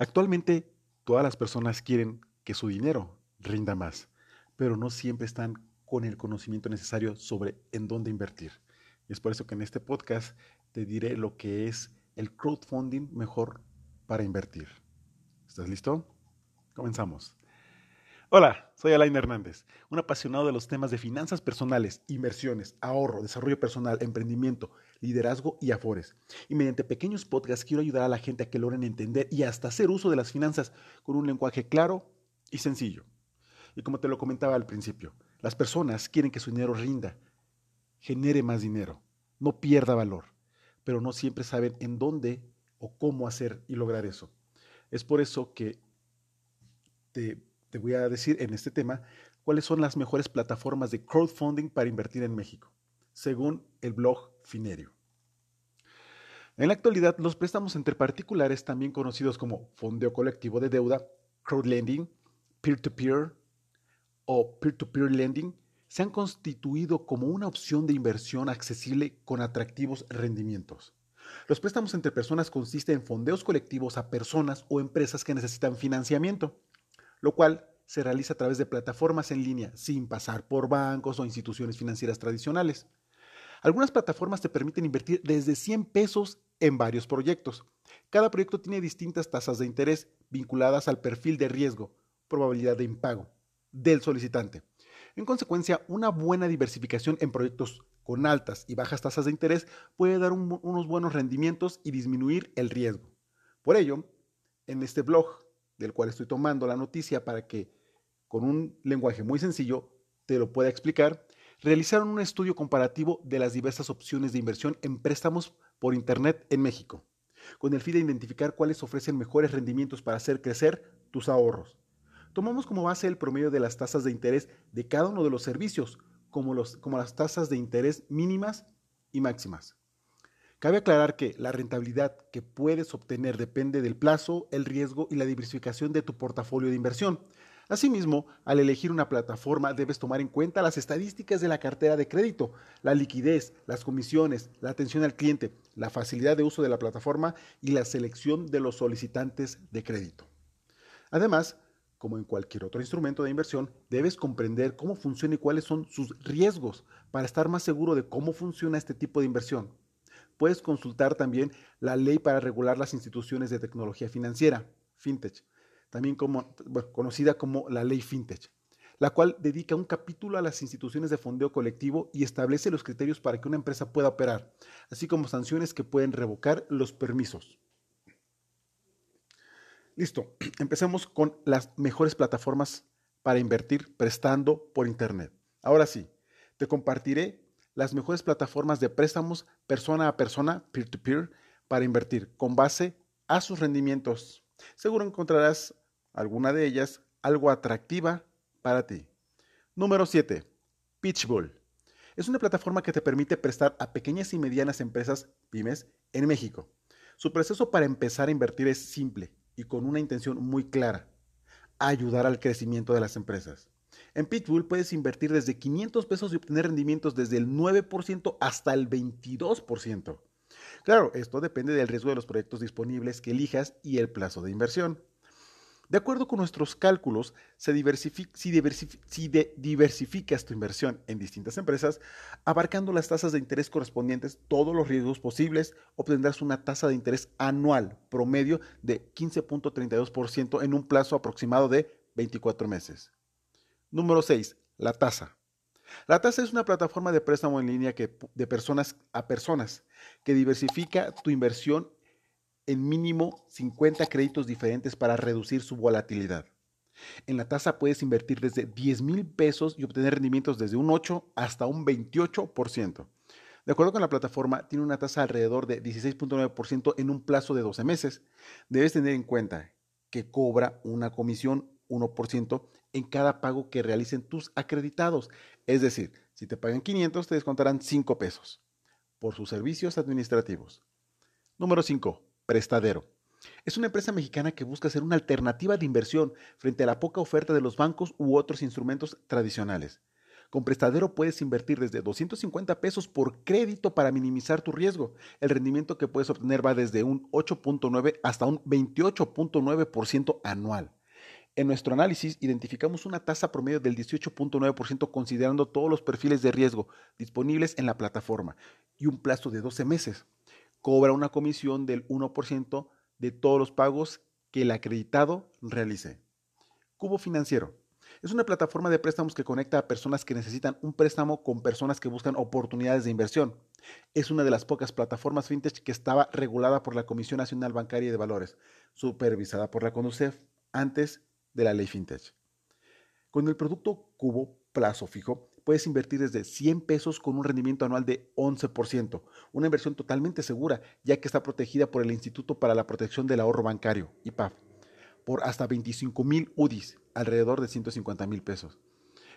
Actualmente todas las personas quieren que su dinero rinda más, pero no siempre están con el conocimiento necesario sobre en dónde invertir. Y es por eso que en este podcast te diré lo que es el crowdfunding mejor para invertir. ¿Estás listo? Comenzamos. Hola, soy Alain Hernández, un apasionado de los temas de finanzas personales, inversiones, ahorro, desarrollo personal, emprendimiento, liderazgo y afores. Y mediante pequeños podcasts quiero ayudar a la gente a que logren entender y hasta hacer uso de las finanzas con un lenguaje claro y sencillo. Y como te lo comentaba al principio, las personas quieren que su dinero rinda, genere más dinero, no pierda valor, pero no siempre saben en dónde o cómo hacer y lograr eso. Es por eso que te te voy a decir en este tema cuáles son las mejores plataformas de crowdfunding para invertir en México, según el blog Finerio. En la actualidad, los préstamos entre particulares, también conocidos como fondeo colectivo de deuda, crowdlending, peer-to-peer o peer-to-peer lending, se han constituido como una opción de inversión accesible con atractivos rendimientos. Los préstamos entre personas consisten en fondeos colectivos a personas o empresas que necesitan financiamiento lo cual se realiza a través de plataformas en línea sin pasar por bancos o instituciones financieras tradicionales. Algunas plataformas te permiten invertir desde 100 pesos en varios proyectos. Cada proyecto tiene distintas tasas de interés vinculadas al perfil de riesgo, probabilidad de impago del solicitante. En consecuencia, una buena diversificación en proyectos con altas y bajas tasas de interés puede dar unos buenos rendimientos y disminuir el riesgo. Por ello, en este blog del cual estoy tomando la noticia para que con un lenguaje muy sencillo te lo pueda explicar, realizaron un estudio comparativo de las diversas opciones de inversión en préstamos por Internet en México, con el fin de identificar cuáles ofrecen mejores rendimientos para hacer crecer tus ahorros. Tomamos como base el promedio de las tasas de interés de cada uno de los servicios, como, los, como las tasas de interés mínimas y máximas. Cabe aclarar que la rentabilidad que puedes obtener depende del plazo, el riesgo y la diversificación de tu portafolio de inversión. Asimismo, al elegir una plataforma debes tomar en cuenta las estadísticas de la cartera de crédito, la liquidez, las comisiones, la atención al cliente, la facilidad de uso de la plataforma y la selección de los solicitantes de crédito. Además, como en cualquier otro instrumento de inversión, debes comprender cómo funciona y cuáles son sus riesgos para estar más seguro de cómo funciona este tipo de inversión puedes consultar también la ley para regular las instituciones de tecnología financiera, FinTech, también conocida como la ley FinTech, la cual dedica un capítulo a las instituciones de fondeo colectivo y establece los criterios para que una empresa pueda operar, así como sanciones que pueden revocar los permisos. Listo, empecemos con las mejores plataformas para invertir prestando por Internet. Ahora sí, te compartiré las mejores plataformas de préstamos persona a persona, peer-to-peer, para invertir con base a sus rendimientos. Seguro encontrarás alguna de ellas algo atractiva para ti. Número 7. Pitchbull. Es una plataforma que te permite prestar a pequeñas y medianas empresas, pymes, en México. Su proceso para empezar a invertir es simple y con una intención muy clara, ayudar al crecimiento de las empresas. En Pitbull puedes invertir desde 500 pesos y obtener rendimientos desde el 9% hasta el 22%. Claro, esto depende del riesgo de los proyectos disponibles que elijas y el plazo de inversión. De acuerdo con nuestros cálculos, si, diversificas tu inversión en distintas empresas, abarcando las tasas de interés correspondientes, todos los riesgos posibles, obtendrás una tasa de interés anual promedio de 15.32% en un plazo aproximado de 24 meses. Número 6. La tasa. La tasa es una plataforma de préstamo en línea que, de personas a personas que diversifica tu inversión en mínimo 50 créditos diferentes para reducir su volatilidad. En la tasa puedes invertir desde 10 mil pesos y obtener rendimientos desde un 8 hasta un 28%. De acuerdo con la plataforma, tiene una tasa alrededor de 16.9% en un plazo de 12 meses. Debes tener en cuenta que cobra una comisión 1% en cada pago que realicen tus acreditados. Es decir, si te pagan 500, te descontarán 5 pesos por sus servicios administrativos. Número 5. Prestadero. Es una empresa mexicana que busca ser una alternativa de inversión frente a la poca oferta de los bancos u otros instrumentos tradicionales. Con Prestadero puedes invertir desde 250 pesos por crédito para minimizar tu riesgo. El rendimiento que puedes obtener va desde un 8.9 hasta un 28.9% anual. En nuestro análisis identificamos una tasa promedio del 18.9% considerando todos los perfiles de riesgo disponibles en la plataforma y un plazo de 12 meses. Cobra una comisión del 1% de todos los pagos que el acreditado realice. Cubo Financiero. Es una plataforma de préstamos que conecta a personas que necesitan un préstamo con personas que buscan oportunidades de inversión. Es una de las pocas plataformas fintech que estaba regulada por la Comisión Nacional Bancaria de Valores, supervisada por la CONUCEF antes de la ley fintech. Con el producto Cubo plazo fijo, puedes invertir desde 100 pesos con un rendimiento anual de 11%, una inversión totalmente segura, ya que está protegida por el Instituto para la Protección del Ahorro Bancario, IPAF, por hasta 25 mil UDIs, alrededor de 150 mil pesos.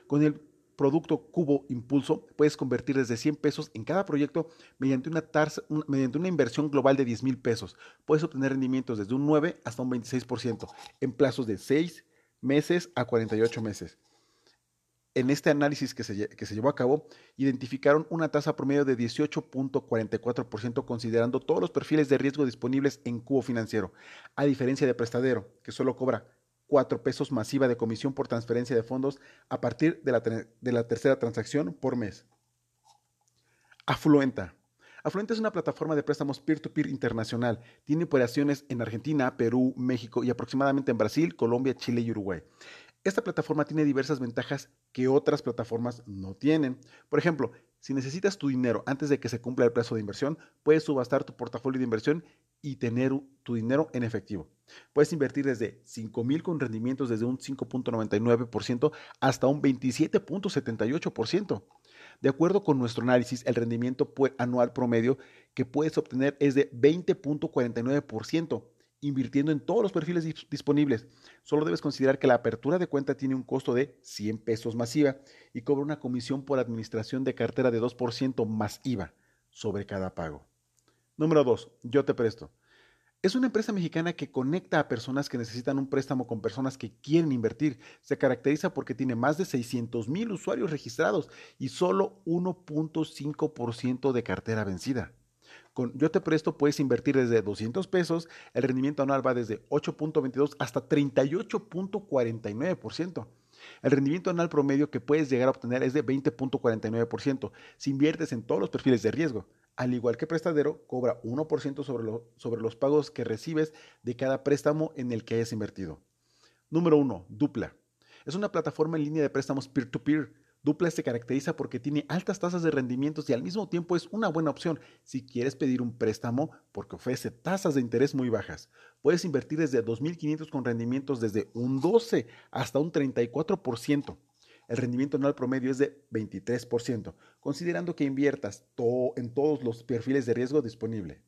Con el producto Cubo Impulso puedes convertir desde 100 pesos en cada proyecto mediante una, mediante una inversión global de 10 mil pesos. Puedes obtener rendimientos desde un 9 hasta un 26% en plazos de 6 meses a 48 meses en este análisis que se, llevó a cabo, identificaron una tasa promedio de 18.44% considerando todos los perfiles de riesgo disponibles en Cubo Financiero, a diferencia de Prestadero, que solo cobra 4 pesos masiva de comisión por transferencia de fondos a partir de la, de la tercera transacción por mes. Afluenta. Afluenta es una plataforma de préstamos peer-to-peer -peer internacional. Tiene operaciones en Argentina, Perú, México y aproximadamente en Brasil, Colombia, Chile y Uruguay. Esta plataforma tiene diversas ventajas que otras plataformas no tienen. Por ejemplo, si necesitas tu dinero antes de que se cumpla el plazo de inversión, puedes subastar tu portafolio de inversión y tener tu dinero en efectivo. Puedes invertir desde 5 mil con rendimientos desde un 5.99% hasta un 27.78%. De acuerdo con nuestro análisis, el rendimiento anual promedio que puedes obtener es de 20.49% invirtiendo en todos los perfiles disponibles. Solo debes considerar que la apertura de cuenta tiene un costo de 100 pesos masiva y cobra una comisión por administración de cartera de 2% más IVA sobre cada pago. Número 2. Yo te presto. Es una empresa mexicana que conecta a personas que necesitan un préstamo con personas que quieren invertir. Se caracteriza porque tiene más de 600 mil usuarios registrados y solo 1.5% de cartera vencida. Con Yo te presto puedes invertir desde 200 pesos, el rendimiento anual va desde 8.22 hasta 38.49%. El rendimiento anual promedio que puedes llegar a obtener es de 20.49% si inviertes en todos los perfiles de riesgo. Al igual que prestadero, cobra 1% sobre, sobre los pagos que recibes de cada préstamo en el que hayas invertido. Número 1. Dupla. Es una plataforma en línea de préstamos peer-to-peer. peer to peer Dupla se caracteriza porque tiene altas tasas de rendimientos y al mismo tiempo es una buena opción si quieres pedir un préstamo porque ofrece tasas de interés muy bajas. Puedes invertir desde 2.500 con rendimientos desde un 12 hasta un 34%. El rendimiento anual promedio es de 23%, considerando que inviertas en todos los perfiles de riesgo disponibles.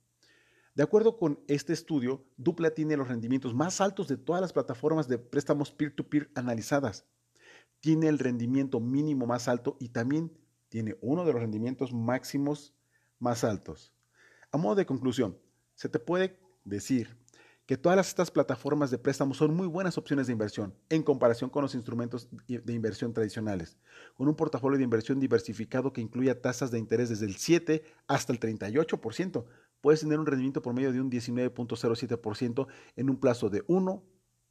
De acuerdo con este estudio, Dupla tiene los rendimientos más altos de todas las plataformas de préstamos peer to -peer analizadas tiene el rendimiento mínimo más alto y también tiene uno de los rendimientos máximos más altos. A modo de conclusión, se te puede decir que todas estas plataformas de préstamos son muy buenas opciones de inversión en comparación con los instrumentos de inversión tradicionales, con un portafolio de inversión diversificado que incluya tasas de interés desde el 7 hasta el 38%. Puedes tener un rendimiento promedio de un 19.07% en un plazo de 1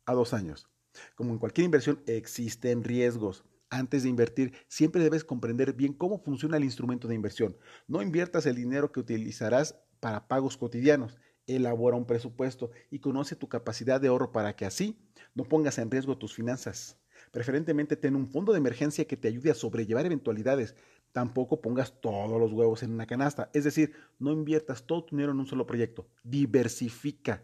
a 2 años. Como en cualquier inversión, existen riesgos. Antes de invertir, siempre debes comprender bien cómo funciona el instrumento de inversión. No inviertas el dinero que utilizarás para pagos cotidianos. Elabora un presupuesto y conoce tu capacidad de ahorro para que así no pongas en riesgo tus finanzas. Preferentemente ten un fondo de emergencia que te ayude a sobrellevar eventualidades. Tampoco pongas todos los huevos en una canasta. Es decir, no inviertas todo tu dinero en un solo proyecto. Diversifica.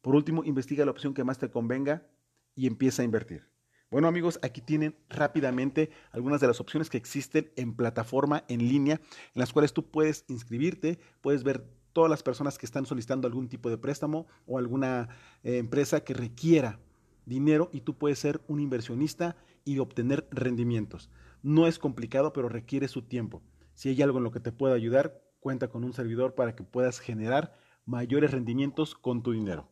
Por último, investiga la opción que más te convenga y empieza a invertir. Bueno amigos, aquí tienen rápidamente algunas de las opciones que existen en plataforma en línea, en las cuales tú puedes inscribirte, puedes ver todas las personas que están solicitando algún tipo de préstamo o alguna eh, empresa que requiera dinero y tú puedes ser un inversionista y obtener rendimientos. No es complicado, pero requiere su tiempo. Si hay algo en lo que te pueda ayudar, cuenta con un servidor para que puedas generar mayores rendimientos con tu dinero.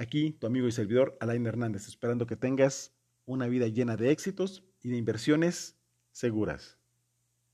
Aquí tu amigo y servidor Alain Hernández, esperando que tengas una vida llena de éxitos y de inversiones seguras.